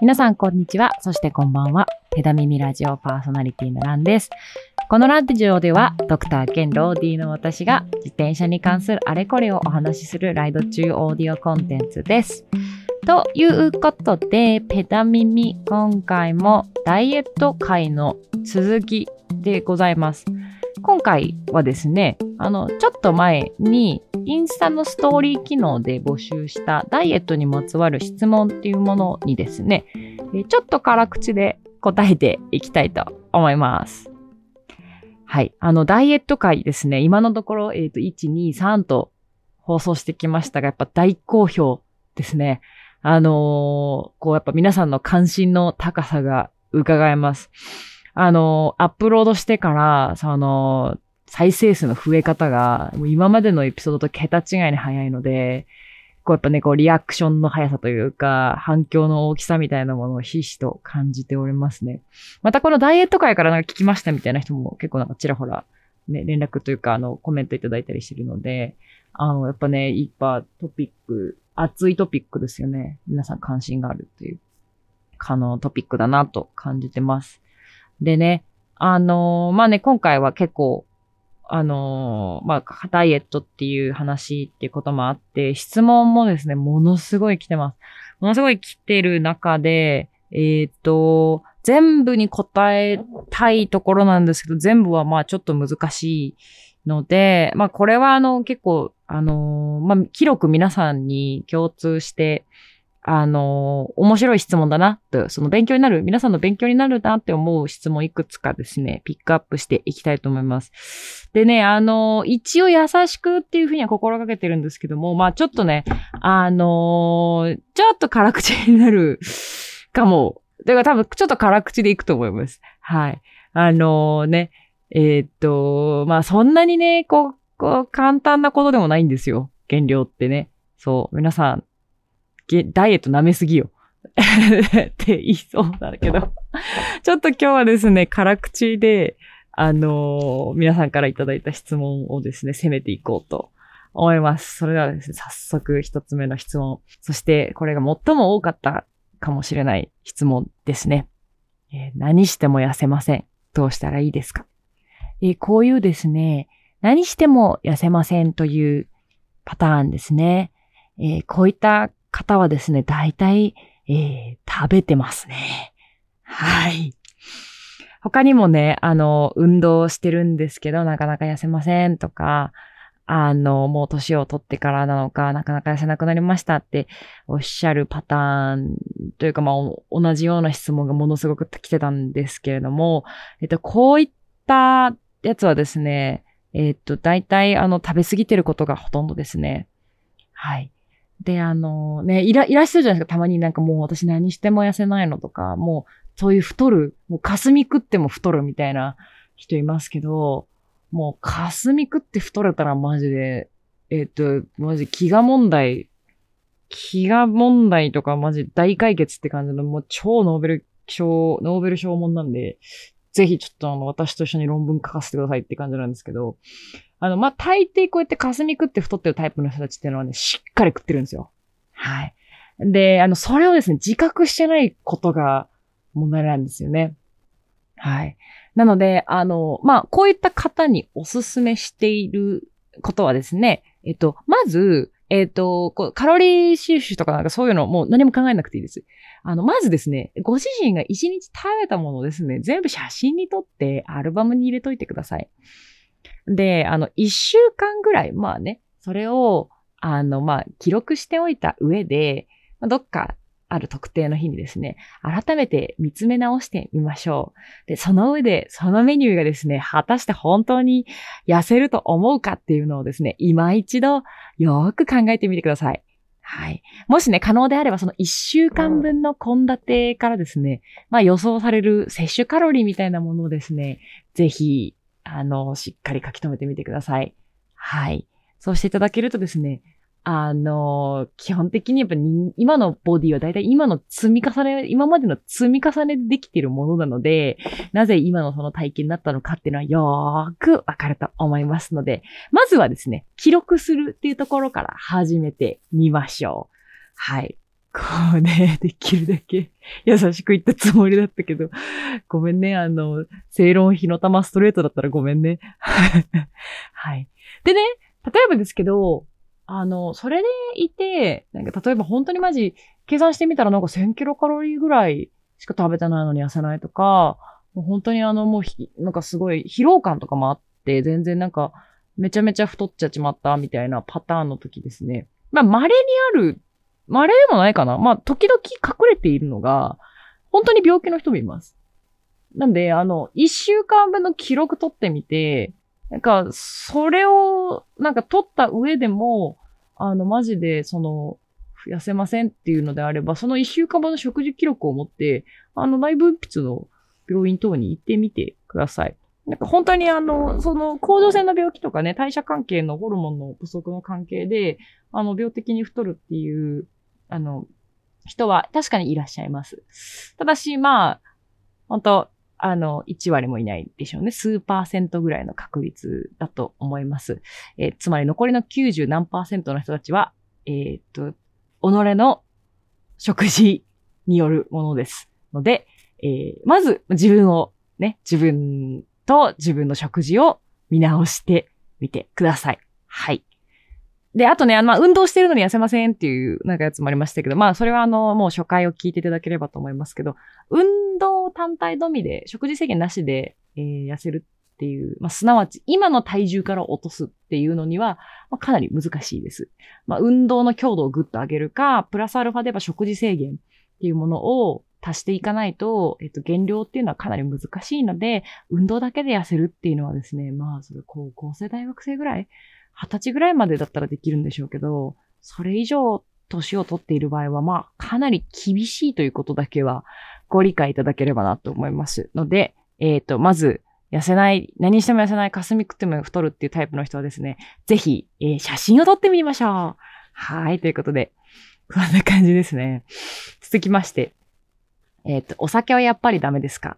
皆さん、こんにちは。そしてこんばんは。手だ耳ラジオパーソナリティのランです。このラジオでは、ドクター兼ローディの私が自転車に関するあれこれをお話しするライド中オーディオコンテンツです。ということで、ペダ耳、今回もダイエット会の続きでございます。今回はですね、あの、ちょっと前にインスタのストーリー機能で募集したダイエットにまつわる質問っていうものにですね、ちょっと辛口で答えていきたいと思います。はい。あの、ダイエット会ですね、今のところ、えっ、と、1、2、3と放送してきましたが、やっぱ大好評ですね。あのーこう、やっぱ皆さんの関心の高さが伺えます。あのアップロードしてから、その、再生数の増え方が、もう今までのエピソードと桁違いに早いので、こうやっぱね、こうリアクションの速さというか、反響の大きさみたいなものをひしと感じておりますね。またこのダイエット会からなんか聞きましたみたいな人も結構なんかちらほら、ね、連絡というか、あの、コメントいただいたりしてるので、あの、やっぱね、いっぱいトピック、熱いトピックですよね。皆さん関心があるという、あの、トピックだなと感じてます。でね、あのまあね、今回は結構、あのまあ、ダイエットっていう話っていうこともあって、質問もですね、ものすごい来てます。ものすごい来てる中で、えっ、と、全部に答えたいところなんですけど、全部はまあちょっと難しいので、まあこれはあの結構、あのまあ広く皆さんに共通して、あの面白い質問だなと、その勉強になる、皆さんの勉強になるなって思う質問いくつかですね、ピックアップしていきたいと思います。でね、あの一応優しくっていうふうには心がけてるんですけども、まあちょっとね、あのちょっと辛口になるかも。だから多分ちょっと辛口でいくと思います。はい。あのね、えーっと、まあそんなにね、こう、こう簡単なことでもないんですよ。減量ってね。そう。皆さん、ダイエット舐めすぎよ。って言いそうなんだけど。ちょっと今日はですね、辛口で、あのー皆さんからいただいた質問をですね、攻めていこうと思います。それではですね、早速一つ目の質問。そして、これが最も多かったかもしれない質問ですね。えー何しても痩せません。どうしたらいいですか、えーこういうですね、何しても痩せませんというパターンですね。えーこういった方はですね、大体、えー食べてますね。はい。他にもね、あの、運動してるんですけど、なかなか痩せませんとか、あの、もう年を取ってからなのか、なかなか痩せなくなりましたっておっしゃるパターンというか、まあ、同じような質問がものすごく来てたんですけれども、えっと、こういったやつはですね、えっと、大体、あの、食べ過ぎてることがほとんどですね。はい。で、あの、ね、いら、いらっしゃるじゃないですか。たまになんかもう私何しても痩せないのとか、もうそういう太る、もう霞食っても太るみたいな人いますけど、もう霞食って太れたらマジで、えっ、と、マジ飢餓問題、飢餓問題とかマジ大解決って感じの、もう超ノーベル賞、ノーベル賞問なんで、ぜひちょっとあの、私と一緒に論文書かせてくださいって感じなんですけど、あの、まあ、大抵こうやって霞食って太ってるタイプの人たちっていうのはね、しっかり食ってるんですよ。はい。で、あの、それをですね、自覚してないことが問題なんですよね。はい。なので、あの、まあ、こういった方におすすめしていることはですね、えっと、まず、えっと、こうカロリー収集とかなんかそういうのもう何も考えなくていいです。あの、まずですね、ご自身が一日食べたものをですね、全部写真に撮ってアルバムに入れといてください。で、あの、一週間ぐらい、まあね、それを、あの、まあ、記録しておいた上で、どっかある特定の日にですね、改めて見つめ直してみましょう。で、その上で、そのメニューがですね、果たして本当に痩せると思うかっていうのをですね、今一度よく考えてみてください。はい。もしね、可能であれば、その1週間分の献立からですね、まあ予想される摂取カロリーみたいなものをですね、ぜひ、あの、しっかり書き留めてみてください。はい。そうしていただけるとですね、あの、基本的にやっぱに今のボディは大体今の積み重ね、今までの積み重ねでできているものなので、なぜ今のその体型になったのかっていうのはよーくわかると思いますので、まずはですね、記録するっていうところから始めてみましょう。はい。こうね、できるだけ 優しく言ったつもりだったけど、ごめんね、あの、正論火の玉ストレートだったらごめんね。はい。でね、例えばですけど、あの、それでいて、なんか例えば本当にマジ、計算してみたらなんか1000キロカロリーぐらいしか食べてないのに痩せないとか、もう本当にあのもうなんかすごい疲労感とかもあって、全然なんかめちゃめちゃ太っちゃちまったみたいなパターンの時ですね。まあ稀にある、稀でもないかな。まあ時々隠れているのが、本当に病気の人もいます。なんで、あの、一週間分の記録取ってみて、なんか、それを、なんか取った上でも、あの、マジで、その、痩せませんっていうのであれば、その一週間分の食事記録を持って、あの、内分泌の病院等に行ってみてください。なんか本当にあの、その、甲状腺の病気とかね、代謝関係のホルモンの不足の関係で、あの、病的に太るっていう、あの、人は確かにいらっしゃいます。ただし、まあ、本当あの、1割もいないでしょうね。数パーセントぐらいの確率だと思います。えー、つまり残りの90何パーセントの人たちは、えー、っと、己の食事によるものです。ので、えー、まず自分をね、自分と自分の食事を見直してみてください。はい。で、あとね、まあ、運動してるのに痩せませんっていうなんかやつもありましたけど、まあ、それはあの、もう初回を聞いていただければと思いますけど、運動単体のみで、食事制限なしで、えー、痩せるっていう、まあ、すなわち今の体重から落とすっていうのには、まあ、かなり難しいです。まあ、運動の強度をぐっと上げるか、プラスアルファでは食事制限っていうものを足していかないと、えっと、減量っていうのはかなり難しいので、運動だけで痩せるっていうのはですね、まあ、それ高校生、大学生ぐらい、二十歳ぐらいまでだったらできるんでしょうけど、それ以上年を取っている場合は、まあ、かなり厳しいということだけはご理解いただければなと思いますので、えっ、ー、と、まず、痩せない、何しても痩せない、霞食っても太るっていうタイプの人はですね、ぜひ、えー、写真を撮ってみましょう。はい、ということで、こんな感じですね。続きまして、えっ、ー、と、お酒はやっぱりダメですか？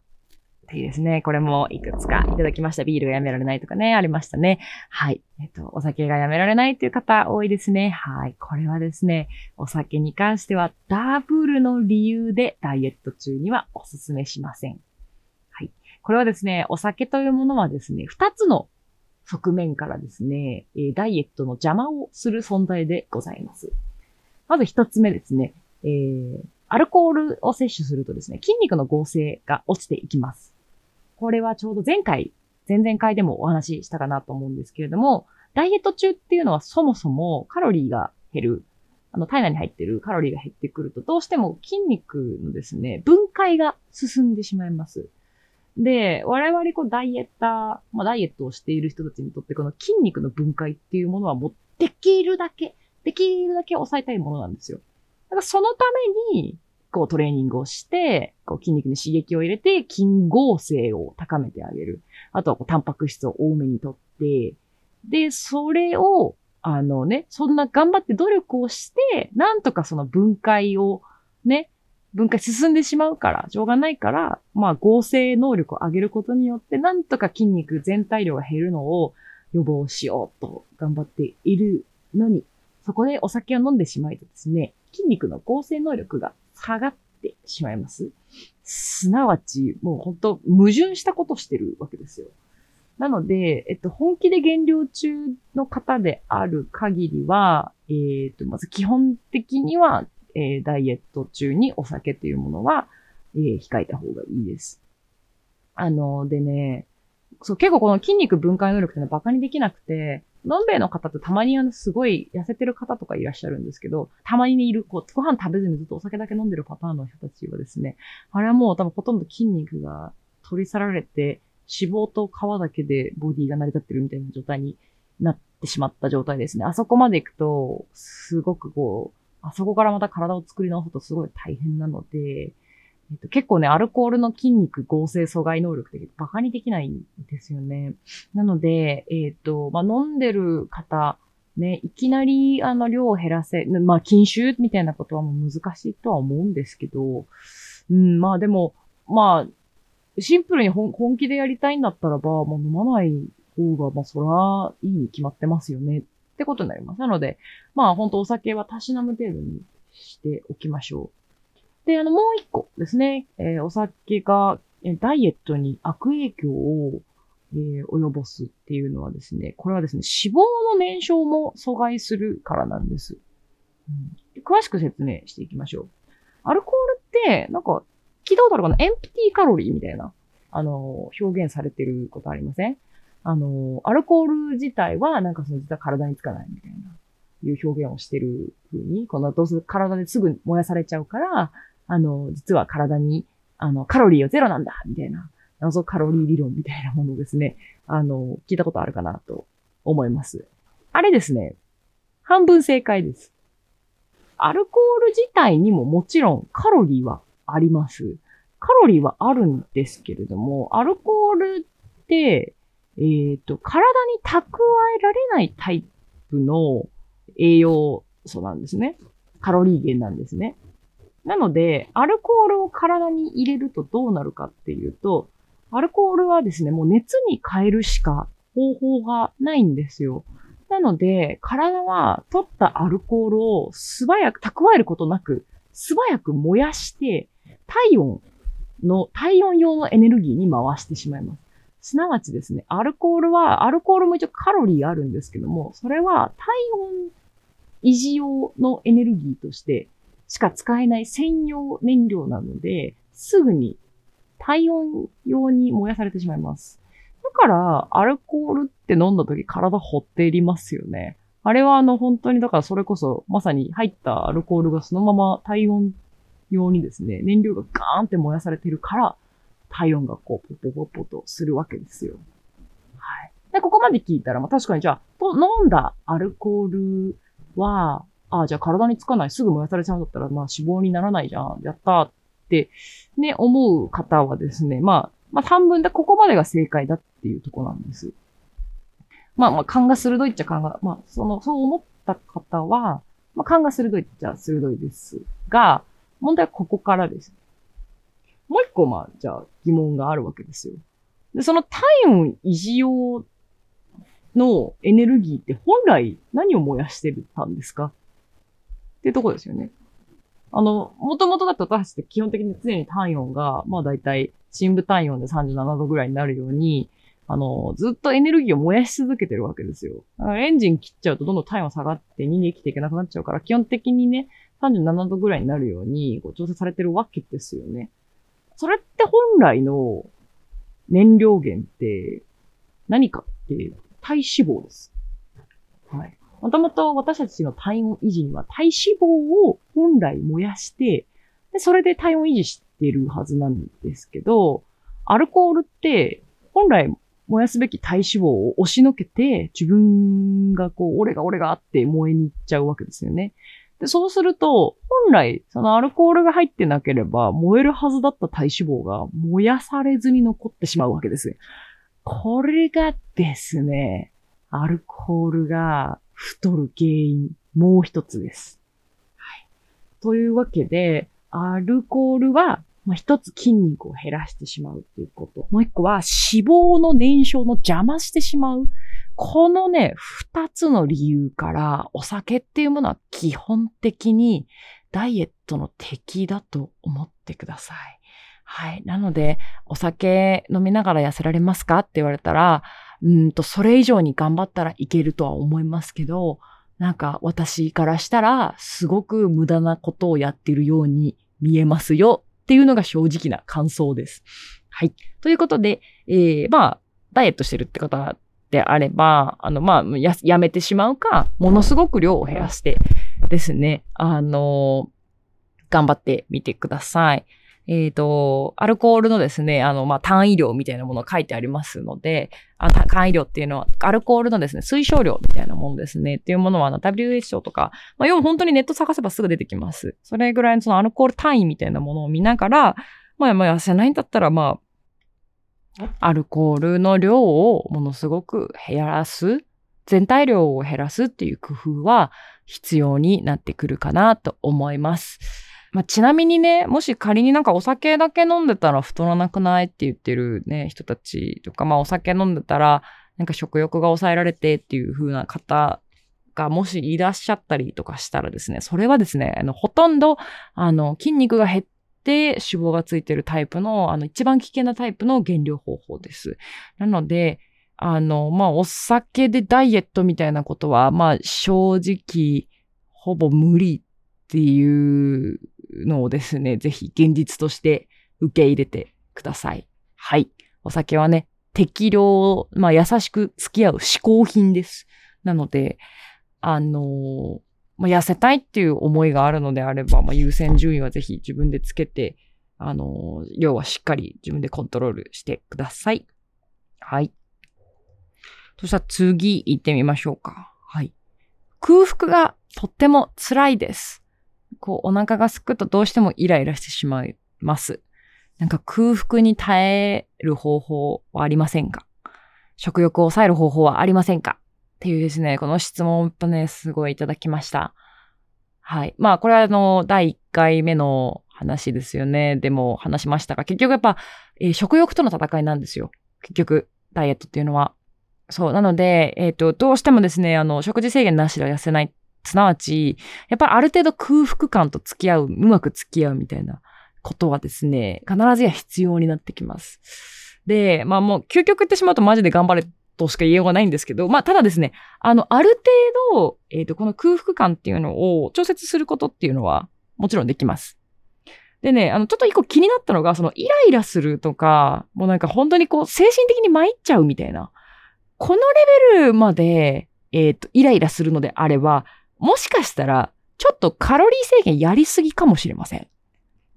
いいですね。これもいくつかいただきました。ビールがやめられないとかね、ありましたね。はい。えっと、お酒がやめられないという方多いですね。はい。これはですね、お酒に関してはダブルの理由でダイエット中にはお勧めしません。はい。これはですね、お酒というものはですね、二つの側面からですね、ダイエットの邪魔をする存在でございます。まず一つ目ですね、えー、アルコールを摂取するとですね、筋肉の合成が落ちていきます。これはちょうど前回、前々回でもお話ししたかなと思うんですけれども、ダイエット中っていうのはそもそもカロリーが減る。あの、体内に入ってるカロリーが減ってくると、どうしても筋肉のですね、分解が進んでしまいます。で、我々こうダイエッター、まあダイエットをしている人たちにとってこの筋肉の分解っていうものはもうできるだけ、できるだけ抑えたいものなんですよ。だからそのために、こうトレーニングをして、こう筋肉に刺激を入れて筋合成を高めてあげる。あとはこうタンパク質を多めにとって、で、それを、あのね、そんな頑張って努力をして、なんとかその分解をね、分解進んでしまうから、しょうがないから、まあ合成能力を上げることによって、なんとか筋肉全体量が減るのを予防しようと頑張っているのに、そこでお酒を飲んでしまいとですね、筋肉の合成能力が下がってしまいます。すなわち、もう本当矛盾したことしてるわけですよ。なので、えっと、本気で減量中の方である限りは、えー、っと、まず基本的には、えー、ダイエット中にお酒というものは、えー、控えた方がいいです。あの、でね、そう、結構この筋肉分解能力ってのは馬鹿にできなくて、のんべいの方ってたまにあの、すごい痩せてる方とかいらっしゃるんですけど、たまにいる、こう、ご飯食べずにずっとお酒だけ飲んでるパターンの人たちはですね、あれはもう多分ほとんど筋肉が取り去られて、脂肪と皮だけでボディが成り立ってるみたいな状態になってしまった状態ですね。あそこまで行くと、すごくこう、あそこからまた体を作り直すとすごい大変なので、えっと、結構ね、アルコールの筋肉合成阻害能力ってバカにできないんですよね。なので、えっ、と、まあ、飲んでる方、ね、いきなり、あの、量を減らせ、まあ、禁酒みたいなことはもう難しいとは思うんですけど、うん、まあでも、まあ、シンプルに本気でやりたいんだったらば、もう飲まない方が、まあ、そら、いいに決まってますよね。ってことになります。なので、まあ、本当お酒はたしなむ程度にしておきましょう。で、あの、もう一個ですね、えー、お酒がえダイエットに悪影響を、えー、及ぼすっていうのはですね、これはですね、脂肪の燃焼も阻害するからなんです。うん、詳しく説明していきましょう。アルコールって、なんか、聞いたことあるかな？エンプティカロリーみたいな、あの、表現されてることありません？あの、アルコール自体は、なんかその実は体につかないみたいな、いう表現をしてる風に、このどうせ体ですぐ燃やされちゃうから、あの、実は体に、あの、カロリーはゼロなんだみたいな、謎カロリー理論みたいなものですね。あの、聞いたことあるかなと思います。あれですね、半分正解です。アルコール自体にももちろんカロリーはあります。カロリーはあるんですけれども、アルコールって、えっ、ー、と、体に蓄えられないタイプの栄養素なんですね。カロリー源なんですね。なので、アルコールを体に入れるとどうなるかっていうと、アルコールはですね、もう熱に変えるしか方法がないんですよ。なので、体は取ったアルコールを素早く蓄えることなく、素早く燃やして、体温の、体温用のエネルギーに回してしまいます。すなわちですね、アルコールは、アルコールも一応カロリーあるんですけども、それは体温維持用のエネルギーとしてしか使えない専用燃料なので、すぐに体温用に燃やされてしまいます。だから、アルコールって飲んだ時体ほっていりますよね。あれはあの本当にだからそれこそまさに入ったアルコールがそのまま体温用にですね、燃料がガーンって燃やされてるから、体温がこう、ポポポポとするわけですよ。はい。で、ここまで聞いたら、まあ確かにじゃあ、と飲んだアルコールは、ああ、じゃあ体につかない、すぐ燃やされちゃうんだったら、まあ脂肪にならないじゃん、やったって、ね、思う方はですね、まあ、まあ半分でここまでが正解だっていうとこなんです。まあまあ勘が鋭いっちゃ勘が、まあその、そう思った方は、まあ勘が鋭いっちゃ鋭いですが、問題はここからです。もう一個、まあ、じゃあ疑問があるわけですよ。で、その体温維持用のエネルギーって本来何を燃やしてたんですか？っていうとこですよね。あの、もともとだと私たちって基本的に常に体温が、まあ大体、深部体温で37度ぐらいになるように、あの、ずっとエネルギーを燃やし続けてるわけですよ。エンジン切っちゃうとどんどん体温下がって人間生きていけなくなっちゃうから、基本的にね、37度ぐらいになるようにこう調整されてるわけですよね。それって本来の燃料源って何かって体脂肪です。はい。もともと私たちの体温維持には体脂肪を本来燃やして、でそれで体温維持してるはずなんですけど、アルコールって本来燃やすべき体脂肪を押しのけて、自分がこう、俺が俺があって燃えに行っちゃうわけですよね。で、そうすると、本来、そのアルコールが入ってなければ、燃えるはずだった体脂肪が燃やされずに残ってしまうわけです。これがですね、アルコールが太る原因、もう一つです。はい。というわけで、アルコールは、まあ、一つ筋肉を減らしてしまうっていうこと。もう一個は脂肪の燃焼の邪魔してしまう。このね、二つの理由から、お酒っていうものは基本的にダイエットの敵だと思ってください。はい。なので、お酒飲みながら痩せられますか？って言われたら、うんと、それ以上に頑張ったらいけるとは思いますけど、なんか私からしたら、すごく無駄なことをやってるように見えますよっていうのが正直な感想です。はい。ということで、えー、まあ、ダイエットしてるって方であれば、あの、まあ、や、やめてしまうか、ものすごく量を減らしてですね、あの、頑張ってみてください。えっ、ー、と、アルコールのですね、あの、まあ、単位量みたいなものが書いてありますので、あ単位量っていうのは、アルコールのですね、推奨量みたいなものですね、っていうものは、あの、WHO とか、まあ、要は本当にネット探せばすぐ出てきます。それぐらいのそのアルコール単位みたいなものを見ながら、まあ、まあ、痩せないんだったら、まあ、アルコールの量をものすごく減らす、全体量を減らすっていう工夫は必要になってくるかなと思います。まあ、ちなみにね、もし仮になんかお酒だけ飲んでたら太らなくないって言ってるね、人たちとか、まあお酒飲んでたらなんか食欲が抑えられてっていう風な方がもしいらっしゃったりとかしたらですね、それはですね、あの、ほとんど、あの、筋肉が減って脂肪がついてるタイプの、あの、一番危険なタイプの減量方法です。なので、あの、まあ、お酒でダイエットみたいなことは、まあ、正直、ほぼ無理っていうのをですね、ぜひ現実として受け入れてください。はい。お酒はね、適量、まあ、優しく付き合う嗜好品です。なので、あのまあ、痩せたいっていう思いがあるのであれば、まあ、優先順位はぜひ自分でつけて、あの量はしっかり自分でコントロールしてください。はい。そしたら次行ってみましょうか。はい。空腹がとっても辛いです。こう、お腹がすくとどうしてもイライラしてしまいます。なんか空腹に耐える方法はありませんか？食欲を抑える方法はありませんか？っていうですね、この質問をね、すごいいただきました。はい。まあ、これはあの、第1回目の話ですよね。でも話しましたが、結局やっぱ、えー、食欲との戦いなんですよ。結局、ダイエットっていうのは。そう。なので、えっ、ー、と、どうしてもですね、あの、食事制限なしでは痩せない。すなわち、やっぱりある程度空腹感と付き合う、うまく付き合うみたいなことはですね、必ずや必要になってきます。で、まあもう究極言ってしまうとマジで頑張れとしか言いようがないんですけど、まあただですね、あの、ある程度、えっ、ー、と、この空腹感っていうのを調節することっていうのはもちろんできます。でね、あの、ちょっと一個気になったのが、そのイライラするとか、もうなんか本当にこう精神的に参っちゃうみたいな、このレベルまで、えっ、ー、と、イライラするのであれば、もしかしたら、ちょっとカロリー制限やりすぎかもしれません。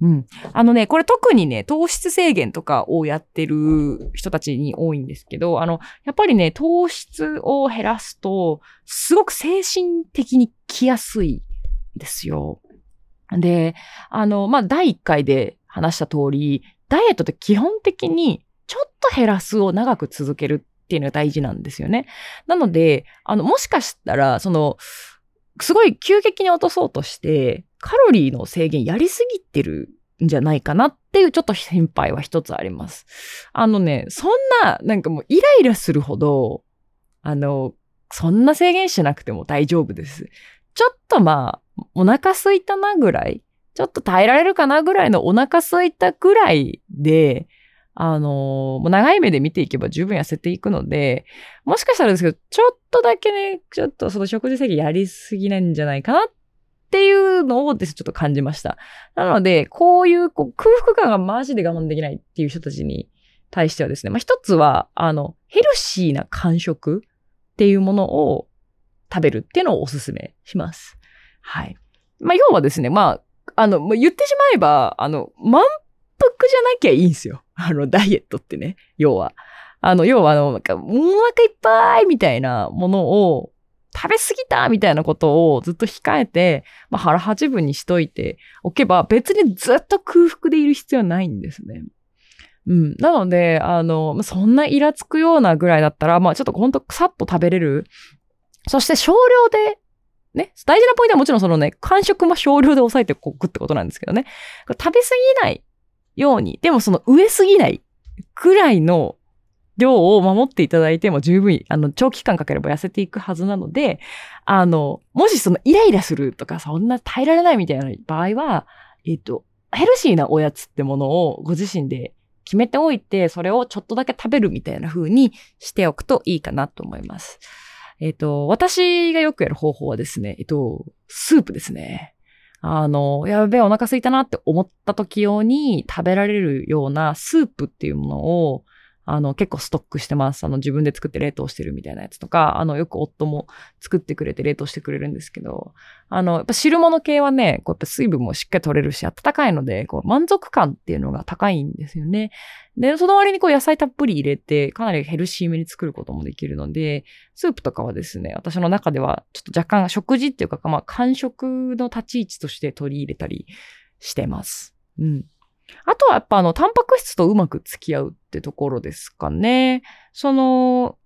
うん。あのね、これ特にね、糖質制限とかをやってる人たちに多いんですけど、あの、やっぱりね、糖質を減らすと、すごく精神的に来やすいんですよ。で、あの、まあ、第1回で話した通り、ダイエットって基本的にちょっと減らすを長く続けるっていうのが大事なんですよね。なので、あの、もしかしたら、その、すごい急激に落とそうとして、カロリーの制限やりすぎてるんじゃないかなっていうちょっと心配は一つあります。あのね、そんな、なんかもうイライラするほど、あの、そんな制限しなくても大丈夫です。ちょっとまあ、お腹空いたなぐらい、ちょっと耐えられるかなぐらいのお腹空いたぐらいで、あのー、長い目で見ていけば十分痩せていくので、もしかしたらですけど、ちょっとだけね、ちょっとその食事制限やりすぎなんじゃないかなっていうのをですちょっと感じました。なので、こういうこう空腹感がマジで我慢できないっていう人たちに対してはですね、まあ一つは、あの、ヘルシーな間食っていうものを食べるっていうのをお勧めします。はい。まあ要はですね、まあ、あのま、言ってしまえば、あの、満腹じゃなきゃいいんですよ。あの、ダイエットってね、要は。あの、要はあの、なんか、お腹いっぱいみたいなものを食べ過ぎたみたいなことをずっと控えて、まあ、腹八分にしといておけば、別にずっと空腹でいる必要はないんですね。うん。なので、あの、そんなイラつくようなぐらいだったら、まあちょっとほんとさっと食べれる。そして少量で、ね、大事なポイントはもちろんそのね、間食も少量で抑えておくってことなんですけどね。食べ過ぎないように、でもその上すぎないくらいの量を守っていただいても十分、あの、長期間かければ痩せていくはずなので、あの、もしそのイライラするとか、そんな耐えられないみたいな場合は、えっ、と、ヘルシーなおやつってものをご自身で決めておいて、それをちょっとだけ食べるみたいな風にしておくといいかなと思います。えっ、と、私がよくやる方法はですね、えっ、と、スープですね。あの、やべえ、お腹空いたなって思った時用に食べられるようなスープっていうものを、あの、結構ストックしてます。あの、自分で作って冷凍してるみたいなやつとか、あの、よく夫も作ってくれて冷凍してくれるんですけど、あの、やっぱ汁物系はね、こうやっぱ水分もしっかり取れるし、温かいので、こう、満足感っていうのが高いんですよね。で、その割にこう、野菜たっぷり入れて、かなりヘルシーめに作ることもできるので、スープとかはですね、私の中では、ちょっと若干食事っていうか、まあ、間食の立ち位置として取り入れたりしてます。うん。あとはやっぱあの、タンパク質とうまく付き合うってところですかね。その、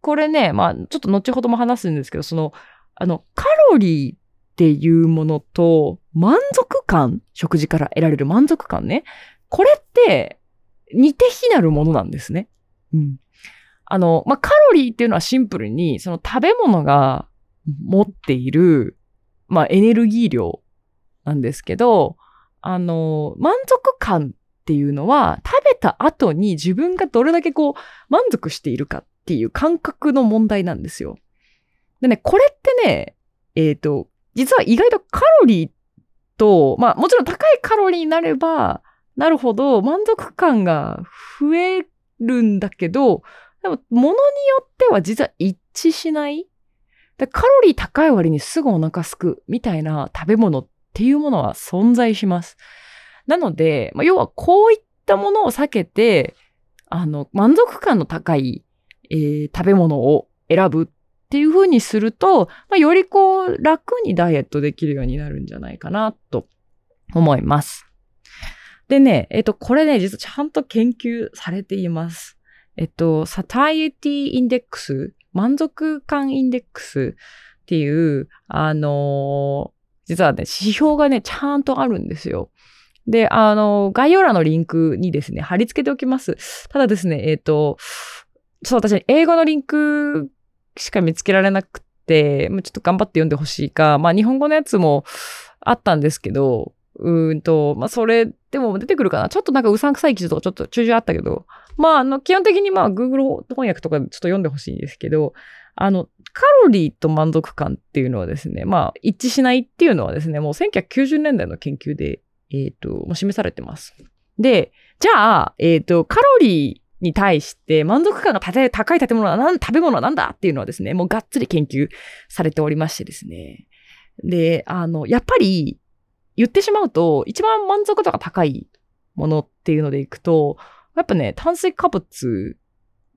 これね、まあ、ちょっと後ほども話すんですけど、その、あの、カロリーっていうものと、満足感、食事から得られる満足感ね。これって、似て非なるものなんですね。うん。あの、まあ、カロリーっていうのはシンプルに、その食べ物が持っている、まあ、エネルギー量なんですけど、あの、満足感っていうのは、食べた後に自分がどれだけこう、満足しているかっていう感覚の問題なんですよ。でね、これってね、えっ、ー、と、実は意外とカロリーと、まあもちろん高いカロリーになれば、なるほど満足感が増えるんだけど、でも物によっては実は一致しないカロリー高い割にすぐお腹すくみたいな食べ物っっていうものは存在します。なので、まあ、要はこういったものを避けて、あの、満足感の高い、えー、食べ物を選ぶっていう風にすると、まあ、よりこう、楽にダイエットできるようになるんじゃないかな、と思います。でね、えっと、これね、実はちゃんと研究されています。えっと、サタイエティインデックス、満足感インデックスっていう、あの、実はね、指標がね、ちゃんとあるんですよ。で、あの、概要欄のリンクにですね、貼り付けておきます。ただですね、えっ、ー、と、ちょっと私、英語のリンクしか見つけられなくて、もうちょっと頑張って読んでほしいか、まあ日本語のやつもあったんですけど、うんと、まあそれでも出てくるかな。ちょっとなんかうさんくさい記事とかちょっと中々あったけど、まああの基本的にまあ Google 翻訳とかちょっと読んでほしいんですけど、あの、カロリーと満足感っていうのはですね、まあ一致しないっていうのはですね、もう1990年代の研究で、えっ、ー、と、示されてます。で、じゃあ、えっ、ー、と、カロリーに対して満足感が高い建物は何、食べ物は何だっていうのはですね、もうがっつり研究されておりましてですね。で、あの、やっぱり言ってしまうと、一番満足度が高いものっていうのでいくと、やっぱね、炭水化物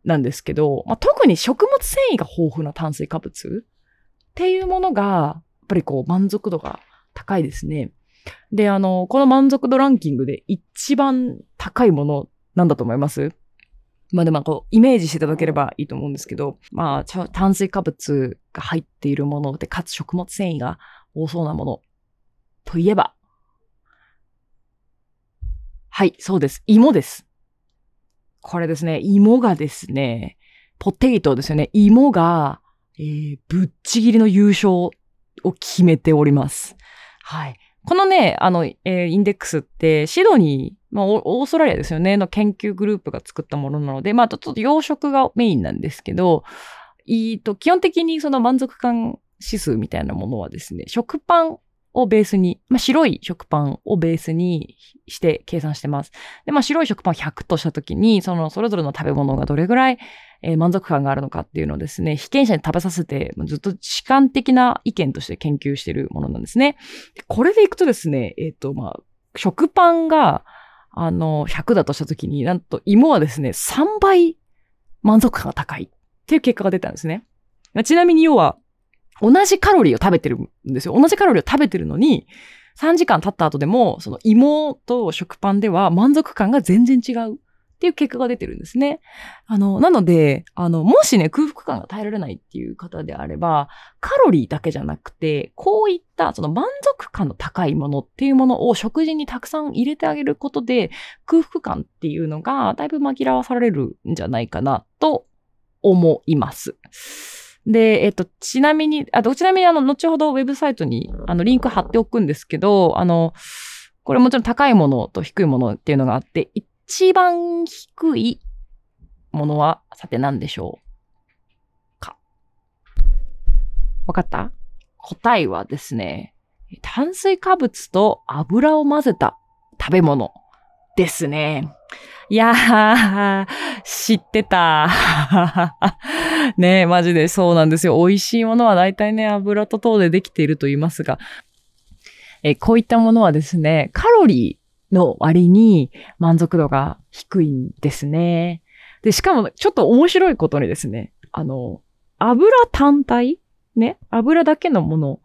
なんですけど、まあ、特に食物繊維が豊富な炭水化物っていうものが、やっぱりこう満足度が高いですね。で、あの、この満足度ランキングで一番高いものなんだと思います？まあでもこう、イメージしていただければいいと思うんですけど、まあ、炭水化物が入っているもので、かつ食物繊維が多そうなものといえば、はい、そうです。芋です。これですね、芋がですね、ポテイトですよね。芋が、えー、ぶっちぎりの優勝を決めております。はい。このね、あの、えー、インデックスって、シドニー、まあ、オーストラリアですよね、の研究グループが作ったものなので、まあ、ちょっと養殖がメインなんですけど、いいと、基本的にその満足感指数みたいなものはですね、食パンをベースに、まあ、白い食パンをベースにして計算してます。で、まあ、白い食パン100としたときに、そのそれぞれの食べ物がどれぐらい、えー、満足感があるのかっていうのをですね、被験者に食べさせて、ずっと主観的な意見として研究しているものなんですね。これでいくとですね、えっ、ー、と、まあ、食パンが、あの、100だとしたときに、なんと芋はですね、3倍満足感が高いっていう結果が出たんですね。ちなみに要は、同じカロリーを食べてるんですよ。同じカロリーを食べてるのに、3時間経った後でも、その芋と食パンでは満足感が全然違うっていう結果が出てるんですね。あの、なので、あの、もしね、空腹感が耐えられないっていう方であれば、カロリーだけじゃなくて、こういったその満足感の高いものっていうものを食事にたくさん入れてあげることで、空腹感っていうのがだいぶ紛らわされるんじゃないかなと思います。で、えっと、ちなみに、あと、ちなみに、あの、後ほどウェブサイトに、あの、リンク貼っておくんですけど、あの、これもちろん高いものと低いものっていうのがあって、一番低いものは、さて何でしょうか？わかった？答えはですね、炭水化物と油を混ぜた食べ物ですね。いやー、知ってた。ねえ、マジでそうなんですよ。美味しいものは大体ね、油と糖でできていると言いますが、えこういったものはですね、カロリーの割に満足度が低いんですね。で、しかもちょっと面白いことにですね、あの、油単体ね、油だけのもの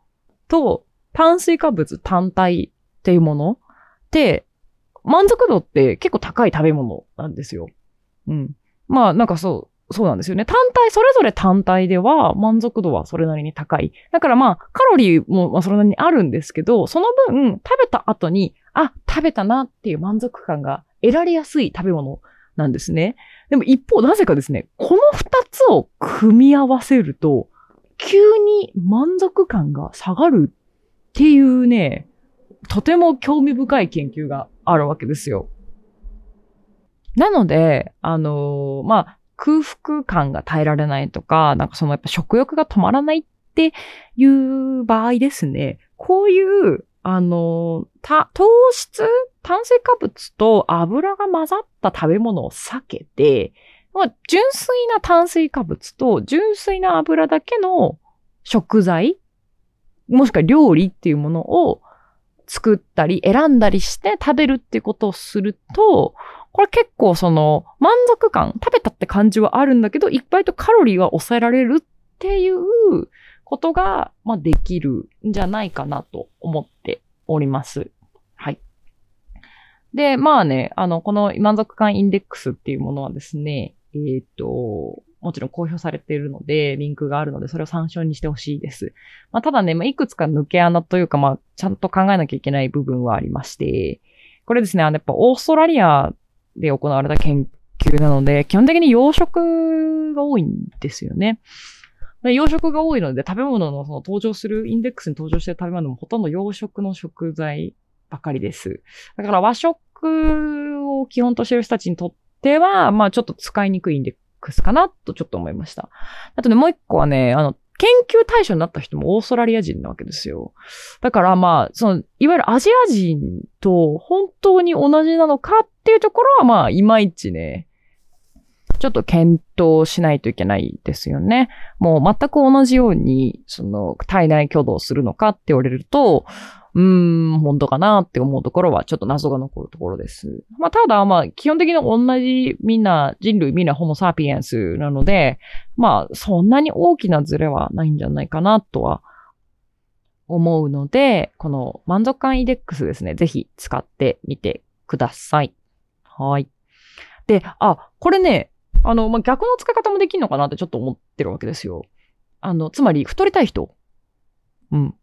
と炭水化物単体っていうものって、満足度って結構高い食べ物なんですよ。うん。まあ、なんかそう、そうなんですよね。単体、それぞれ単体では満足度はそれなりに高い。だからまあ、カロリーもまそれなりにあるんですけど、その分、食べた後に、あ、食べたなっていう満足感が得られやすい食べ物なんですね。でも一方、なぜかですね、この二つを組み合わせると、急に満足感が下がるっていうね、とても興味深い研究があるわけですよ。なので、あのー、まあ、空腹感が耐えられないとか、なんかそのやっぱ食欲が止まらないっていう場合ですね、こういう、あの、た、糖質炭水化物と油が混ざった食べ物を避けて、まあ、純粋な炭水化物と純粋な油だけの食材、もしくは料理っていうものを作ったり選んだりして食べるっていうことをすると、これ結構その満足感、食べたって感じはあるんだけど、いっぱいとカロリーは抑えられるっていうことが、まあ、できるんじゃないかなと思っております。はい。で、まあね、あの、この満足感インデックスっていうものはですね、えっ、と、もちろん公表されているので、リンクがあるので、それを参照にしてほしいです。まあ、ただね、まあ、いくつか抜け穴というか、まあ、ちゃんと考えなきゃいけない部分はありまして、これですね、あの、やっぱオーストラリアで行われた研究なので、基本的に養殖が多いんですよね。養殖が多いので、食べ物のその登場する、インデックスに登場している食べ物もほとんど養殖の食材ばかりです。だから和食を基本としている人たちにとっては、まあちょっと使いにくいインデックスかなとちょっと思いました。あとね、もう一個はね、あの、研究対象になった人もオーストラリア人なわけですよ。だからまあ、その、いわゆるアジア人と本当に同じなのかっっていうところはまあ、いまいちね、ちょっと検討しないといけないですよね。もう全く同じように、その、体内挙動するのかって言われると、うーん、本当かなって思うところはちょっと謎が残るところです。まあ、ただ、まあ、基本的に同じみんな、人類みんなホモサピエンスなので、まあ、そんなに大きなズレはないんじゃないかなとは思うので、この満足感イデックスですね、ぜひ使ってみてください。はい。で、あ、これね、あの、まあ、逆の使い方もできるのかなってちょっと思ってるわけですよ。あの、つまり、太りたい人。うん。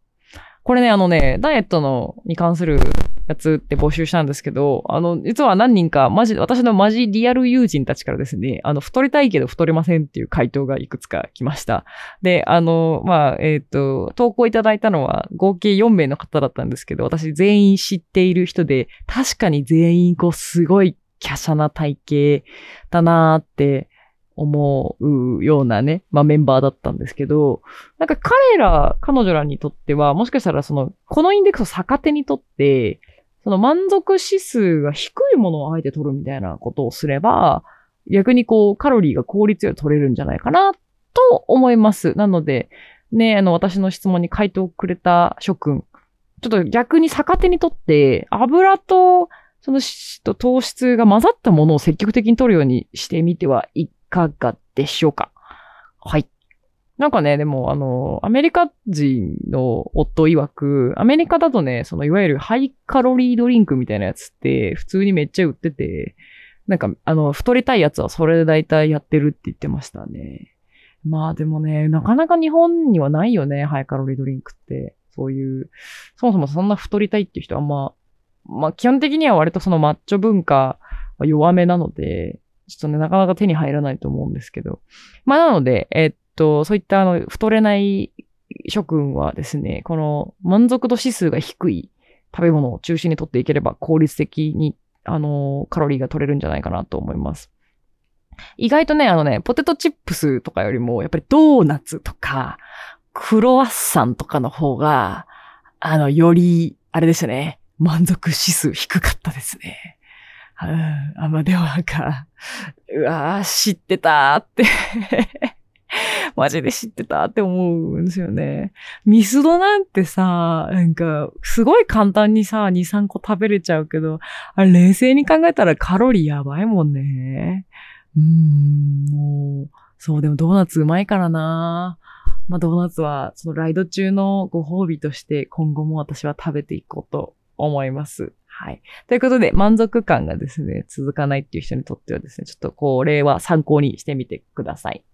これね、あのね、ダイエットの、に関するやつって募集したんですけど、あの、実は何人か、マジ、私のマジリアル友人たちからですね、あの、太りたいけど太れませんっていう回答がいくつか来ました。で、あの、まあ、えっ、ー、と、投稿いただいたのは合計4名の方だったんですけど、私全員知っている人で、確かに全員こう、すごい華奢な体型だなーって思うようなね、まあメンバーだったんですけど、なんか彼ら、彼女らにとっては、もしかしたらその、このインデックスを逆手にとって、その満足指数が低いものをあえて取るみたいなことをすれば、逆にこう、カロリーが効率よく取れるんじゃないかな、と思います。なので、ね、あの、私の質問に回答をくれた諸君、ちょっと逆に逆手にとって、油と、その脂と糖質が混ざったものを積極的に取るようにしてみてはいかがでしょうか？はい。なんかね、でも、あの、アメリカ人の夫曰く、アメリカだとね、その、いわゆるハイカロリードリンクみたいなやつって、普通にめっちゃ売ってて、なんか、あの、太りたいやつはそれで大体やってるって言ってましたね。まあでもね、なかなか日本にはないよね、ハイカロリードリンクって。そういう、そもそもそんな太りたいっていう人はま、まあ基本的には割とそのマッチョ文化は弱めなので、ちょっとね、なかなか手に入らないと思うんですけど。まあ、なので、えっと、そういったあの、太れない諸君はですね、この満足度指数が低い食べ物を中心にとっていければ効率的に、あの、カロリーが取れるんじゃないかなと思います。意外とね、あのね、ポテトチップスとかよりも、やっぱりドーナツとか、クロワッサンとかの方が、あの、より、あれですよね、満足指数低かったですね。うん、あ、まあ、でもなんか、うわぁ、知ってたーって マジで知ってたって思うんですよね。ミスドなんてさ、なんか、すごい簡単にさ、2、3個食べれちゃうけど、あれ冷静に考えたらカロリーやばいもんね。うーん、もう、そう、でもドーナツうまいからなまあ、ドーナツは、そのライド中のご褒美として今後も私は食べていこうと思います。はい。ということで、満足感がですね、続かないっていう人にとってはですね、ちょっとこれは参考にしてみてください。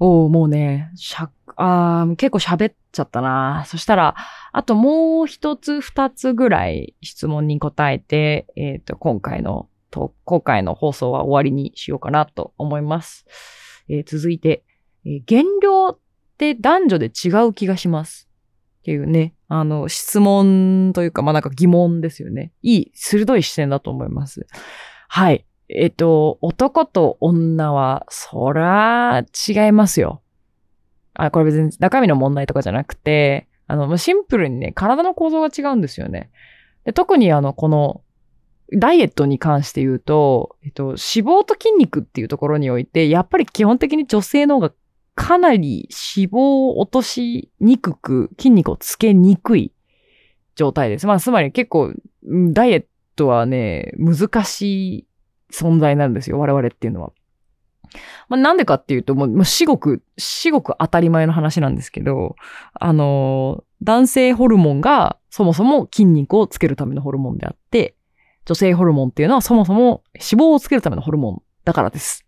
おー、もうね、しゃ、あ結構喋っちゃったな。そしたら、あともう一つ二つぐらい質問に答えて、えっ、ー、と、今回の、と、今回の放送は終わりにしようかなと思います。えー、続いて、えー、減量って男女で違う気がします。っていうね、あの、質問というか、まあなんか疑問ですよね。いい、鋭い視点だと思います。はい。えっと、男と女は、そら、違いますよ。あ、これ別に中身の問題とかじゃなくて、あの、シンプルにね、体の構造が違うんですよね。で特にあの、この、ダイエットに関して言うと、えっと、脂肪と筋肉っていうところにおいて、やっぱり基本的に女性の方がかなり脂肪を落としにくく、筋肉をつけにくい状態です。まあ、つまり結構、ダイエットはね、難しい存在なんですよ、我々っていうのは。まあ、なんでかっていうと、もう、至極、至極当たり前の話なんですけど、あの男性ホルモンがそもそも筋肉をつけるためのホルモンであって、女性ホルモンっていうのはそもそも脂肪をつけるためのホルモンだからです。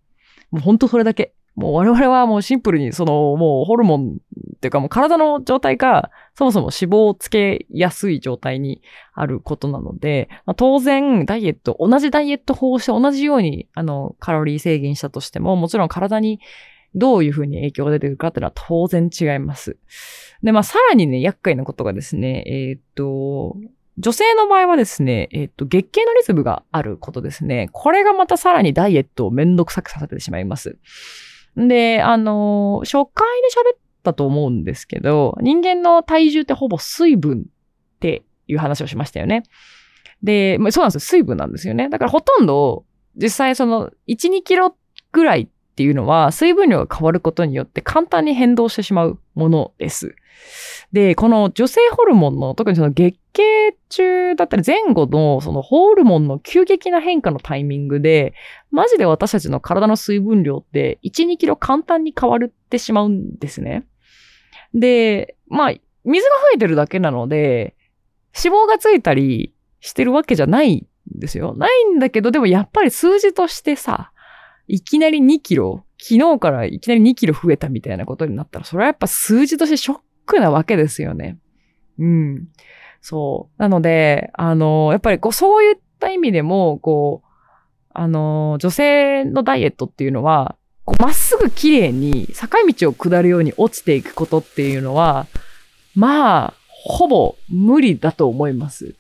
もう本当それだけ。もう我々はもうシンプルにそのもうホルモンっていうかもう体の状態がそもそも脂肪をつけやすい状態にあることなので、まあ、当然ダイエット、同じダイエット法をして同じようにあのカロリー制限したとしてももちろん体にどういうふうに影響が出てくるかっていうのは当然違います。で、まあさらにね、厄介なことがですね、えーっと、女性の場合はですね、えっと、月経のリズムがあることですね。これがまたさらにダイエットをめんどくさくさせてしまいます。で、あの、初回で喋ったと思うんですけど、人間の体重ってほぼ水分っていう話をしましたよね。で、そうなんですよ。水分なんですよね。だからほとんど、実際その、1、2キロぐらいっていうのは、水分量が変わることによって簡単に変動してしまうものです。で、この女性ホルモンの、特にその月経中だったり前後のそのホルモンの急激な変化のタイミングで、マジで私たちの体の水分量って1、2キロ簡単に変わってしまうんですね。で、まあ、水が増えてるだけなので、脂肪がついたりしてるわけじゃないんですよ。ないんだけど、でもやっぱり数字としてさ、いきなり2キロ、昨日からいきなり2キロ増えたみたいなことになったら、それはやっぱ数字としてショックなわけですよね。うん。そう。なので、あの、やっぱりこう、そういった意味でも、こう、あの、女性のダイエットっていうのは、まっすぐ綺麗に坂道を下るように落ちていくことっていうのは、まあ、ほぼ無理だと思います。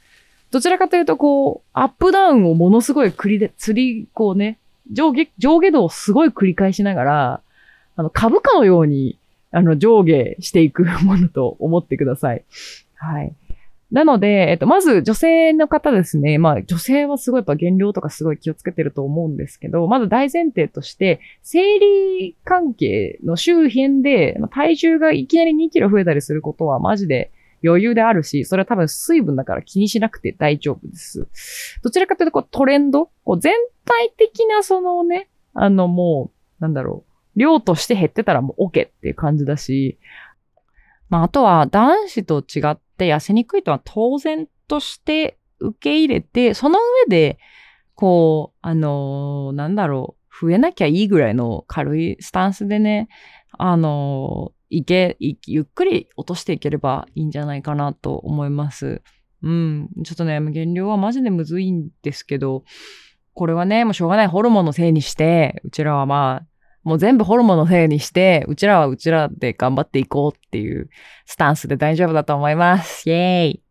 どちらかというと、こう、アップダウンをものすごい繰りで、釣り、こうね、上下、上下動をすごい繰り返しながら、あの、株価のように、あの、上下していくものと思ってください。はい。なので、えっと、まず女性の方ですね。まあ、女性はすごいやっぱ減量とかすごい気をつけてると思うんですけど、まず大前提として、生理関係の周辺で、体重がいきなり2キロ増えたりすることはマジで余裕であるし、それは多分水分だから気にしなくて大丈夫です。どちらかというとこうトレンド？こう全体的なそのね、あのもう、なんだろう、量として減ってたらもう OK っていう感じだし、まああとは男子と違って痩せにくいとは当然として受け入れて、その上で、こう、あのーなんだろう、増えなきゃいいぐらいの軽いスタンスでね、あのいけ、いゆっくり落としていければいいんじゃないかなと思います。うん。ちょっとね、減量はマジでむずいんですけど、これはね、もうしょうがないホルモンのせいにして、うちらはまあ、もう全部ホルモンのせいにして、うちらはうちらで頑張っていこうっていうスタンスで大丈夫だと思います。イェーイ。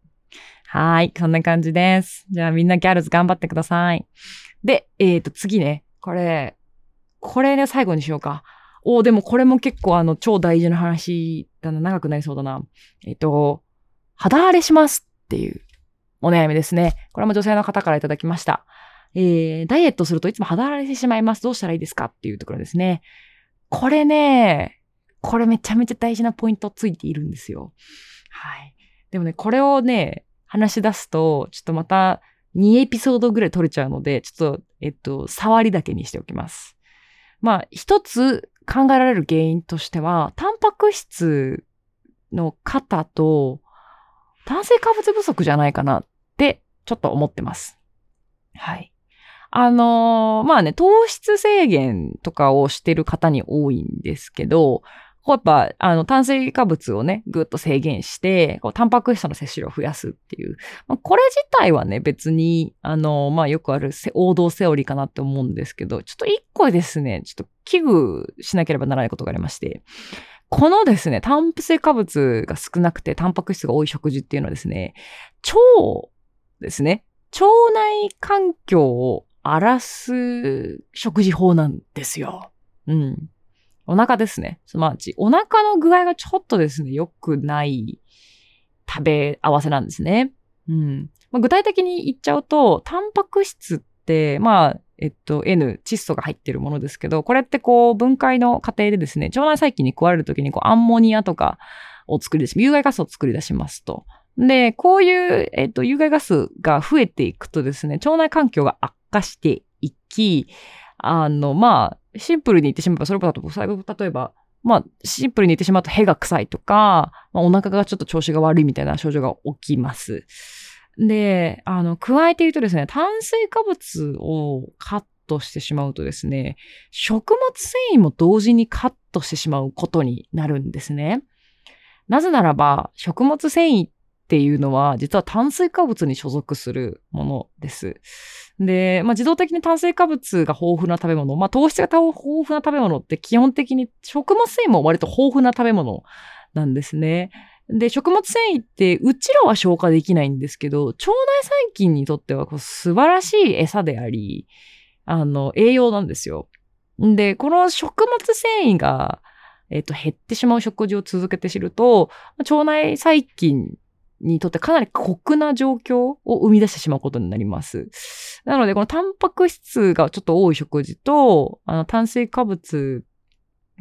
はい。そんな感じです。じゃあみんなギャルズ頑張ってください。で、えっ、と、次ね。これ、これね、最後にしようか。おでもこれも結構あの、超大事な話だな。長くなりそうだな。えっ、と、肌荒れしますっていうお悩みですね。これも女性の方からいただきました。えー、ダイエットするといつも肌荒れしてしまいます。どうしたらいいですかっていうところですね。これね、これめちゃめちゃ大事なポイントついているんですよ。はい。でもね、これをね、話し出すと、ちょっとまた2エピソードぐらい取れちゃうので、ちょっと、えっと、触りだけにしておきます。まあ、一つ考えられる原因としては、タンパク質の方と炭水化物不足じゃないかなって、ちょっと思ってます。はい。あのーまあね、糖質制限とかをしてる方に多いんですけど、やっぱ、あの、炭水化物をね、ぐっと制限して、こう、タンパク質の摂取量を増やすっていう。まあ、これ自体はね、別に、あの、まあ、よくある王道セオリーかなって思うんですけど、ちょっと一個ですね、ちょっと危惧しなければならないことがありまして、このですね、炭水化物が少なくてタンパク質が多い食事っていうのはですね、腸ですね。腸内環境を荒らす食事法なんですよ。うん。お腹ですね。すなわち、お腹の具合がちょっとですね、良くない食べ合わせなんですね。うん。まあ、具体的に言っちゃうと、タンパク質って、まあ、えっと、N、窒素が入ってるものですけど、これってこう、分解の過程でですね、腸内細菌に加えるときに、こう、アンモニアとかを作り出し、有害ガスを作り出しますと。で、こういう、えっと、有害ガスが増えていくとですね、腸内環境が悪化していき、あの、まあ、シンプルに言ってしまえば、それこそ、最後、例えば、まあ、シンプルに言ってしまうと、屁が臭いとか、まあ、お腹がちょっと調子が悪いみたいな症状が起きます。で、あの、加えて言うとですね、炭水化物をカットしてしまうとですね、食物繊維も同時にカットしてしまうことになるんですね。なぜならば、食物繊維っっていうのは、実は炭水化物に所属するものです。で、まあ、自動的に炭水化物が豊富な食べ物、まあ、糖質が豊富な食べ物って基本的に食物繊維も割と豊富な食べ物なんですね。で、食物繊維って、うちらは消化できないんですけど、腸内細菌にとってはこう素晴らしい餌であり、あの、栄養なんですよ。で、この食物繊維が、えっ、と、減ってしまう食事を続けて知ると、腸内細菌にとってかなり酷な状況を生み出してしまうことになります。なので、このタンパク質がちょっと多い食事と、あの炭水化物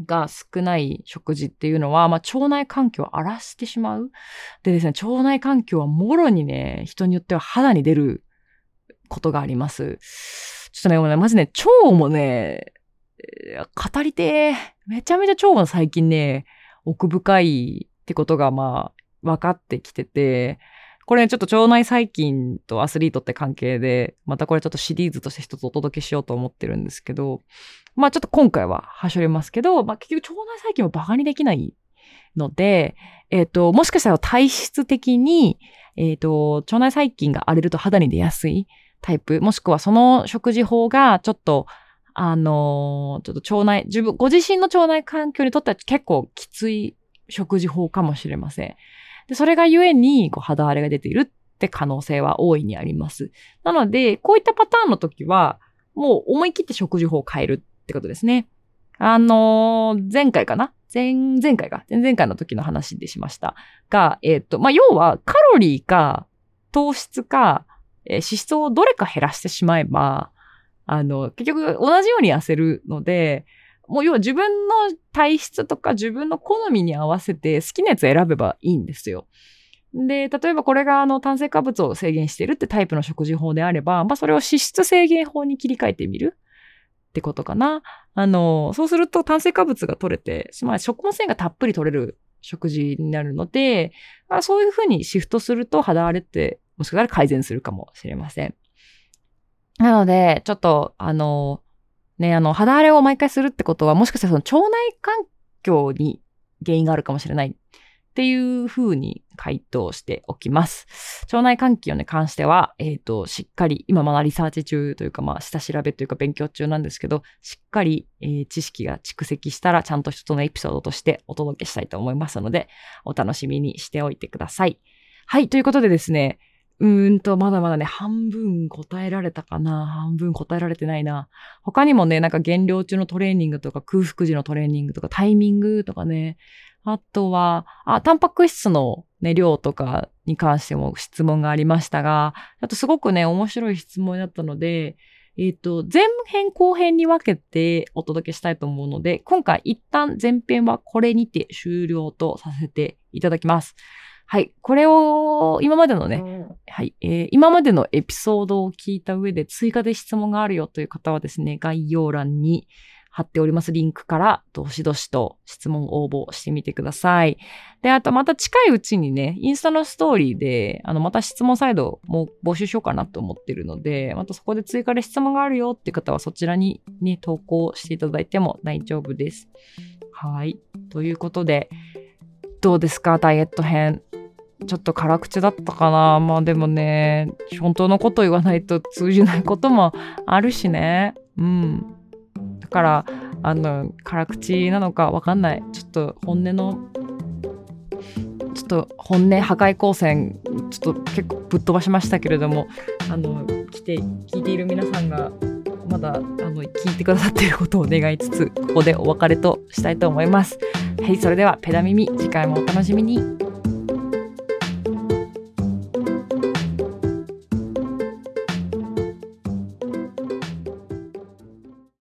が少ない食事っていうのは、まあ、腸内環境を荒らしてしまう。でですね、腸内環境はもろにね、人によっては肌に出ることがあります。ちょっとね、もうね、腸もね、語りてめちゃめちゃ腸が最近ね、奥深いってことが、ま、分かってきてて、これちょっと腸内細菌とアスリートって関係で、またこれちょっとシリーズとして一つお届けしようと思ってるんですけど、まあちょっと今回ははしょれますけど、まあ結局腸内細菌をバカにできないので、えっ、ー、と、もしかしたら体質的に、えっ、ー、と、腸内細菌が荒れると肌に出やすいタイプ、もしくはその食事法がちょっと、あの、ちょっと腸内、自分、ご自身の腸内環境にとっては結構きつい食事法かもしれません。で、それがゆえに、こう、肌荒れが出ているって可能性は大いにあります。なので、こういったパターンの時は、もう思い切って食事法を変えるってことですね。あのー、前回かな？前、前回か？前々回の時の話でしました。が、えっ、ー、と、まあ、要は、カロリーか、糖質か、えー、脂質をどれか減らしてしまえば、あの、結局同じように痩せるので、もう要は自分の体質とか自分の好みに合わせて好きなやつ選べばいいんですよ。で、例えばこれがあの炭水化物を制限してるってタイプの食事法であれば、まあそれを脂質制限法に切り替えてみるってことかな。あの、そうすると炭水化物が取れて、つまり食物繊維がたっぷり取れる食事になるので、まあ、そういうふうにシフトすると肌荒れってもしかしたら改善するかもしれません。なので、ちょっと、あの、ね、あの、肌荒れを毎回するってことは、もしかしたらその腸内環境に原因があるかもしれないっていうふうに回答しておきます。腸内環境に関しては、えっ、ー、と、しっかり、今まだリサーチ中というか、まあ、下調べというか勉強中なんですけど、しっかり、えー、知識が蓄積したら、ちゃんと一つのエピソードとしてお届けしたいと思いますので、お楽しみにしておいてください。はい、ということでですね、うーんと、まだまだね、半分答えられたかな半分答えられてないな。他にもね、なんか減量中のトレーニングとか空腹時のトレーニングとかタイミングとかね。あとは、あ、タンパク質のね、量とかに関しても質問がありましたが、あとすごくね、面白い質問だったので、えっ、ー、と、前編後編に分けてお届けしたいと思うので、今回一旦前編はこれにて終了とさせていただきます。はい。これを、今までのね、うん、はい、えー、今までのエピソードを聞いた上で追加で質問があるよという方はですね、概要欄に貼っておりますリンクから、どしどしと質問応募してみてください。で、あとまた近いうちにね、インスタのストーリーで、あの、また質問サイドも募集しようかなと思ってるので、またそこで追加で質問があるよっていう方はそちらにね、投稿していただいても大丈夫です。はい。ということで、どうですか？ダイエット編。ちょっと辛口だったかな。まあでもね、本当のこと言わないと通じないこともあるしね。うん。だから、あの辛口なのかわかんないちょっと本音のちょっと本音破壊光線ちょっと結構ぶっ飛ばしましたけれどもあの来て聞いている皆さんがまだあの聞いてくださっていることを願いつつここでお別れとしたいと思います。はいそれではペダ耳次回もお楽しみに